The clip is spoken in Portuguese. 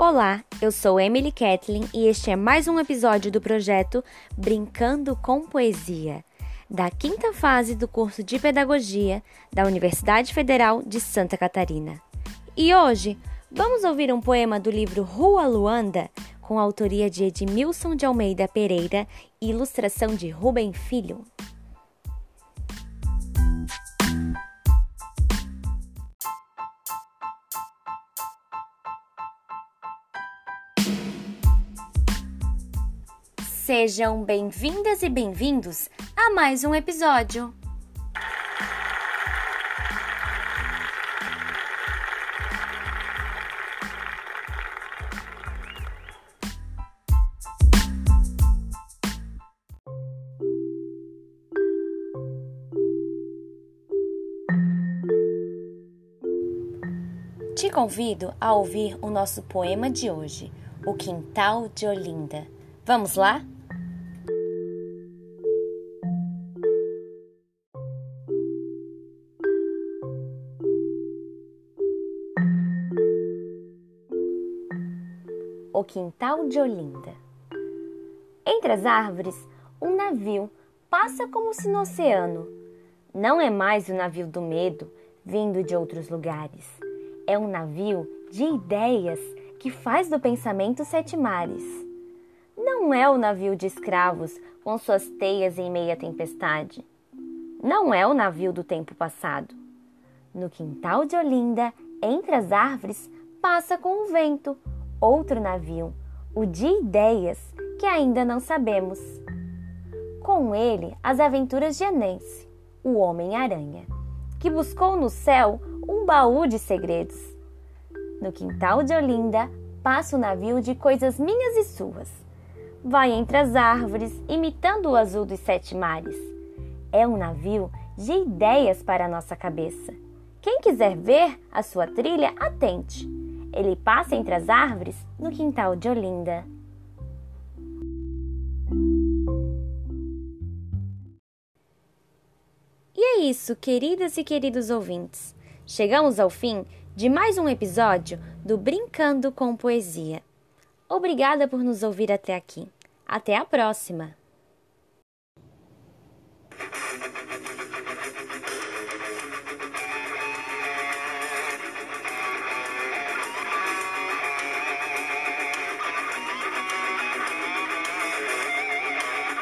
Olá, eu sou Emily Kathleen e este é mais um episódio do projeto Brincando com Poesia, da quinta fase do curso de Pedagogia da Universidade Federal de Santa Catarina. E hoje vamos ouvir um poema do livro Rua Luanda, com autoria de Edmilson de Almeida Pereira e ilustração de Rubem Filho. Sejam bem-vindas e bem-vindos a mais um episódio. Te convido a ouvir o nosso poema de hoje, O Quintal de Olinda. Vamos lá? O quintal de Olinda. Entre as árvores, um navio passa como se no oceano. Não é mais o navio do medo, vindo de outros lugares. É um navio de ideias que faz do pensamento sete mares. Não é o navio de escravos com suas teias em meia tempestade. Não é o navio do tempo passado. No quintal de Olinda, entre as árvores, passa com o vento outro navio, o de ideias, que ainda não sabemos. Com ele, as aventuras de Anense, o Homem-Aranha, que buscou no céu um baú de segredos. No quintal de Olinda, passa o navio de coisas minhas e suas. Vai entre as árvores, imitando o azul dos sete mares. É um navio de ideias para a nossa cabeça. Quem quiser ver a sua trilha, atente ele passa entre as árvores no quintal de Olinda. E é isso, queridas e queridos ouvintes. Chegamos ao fim de mais um episódio do Brincando com Poesia. Obrigada por nos ouvir até aqui. Até a próxima!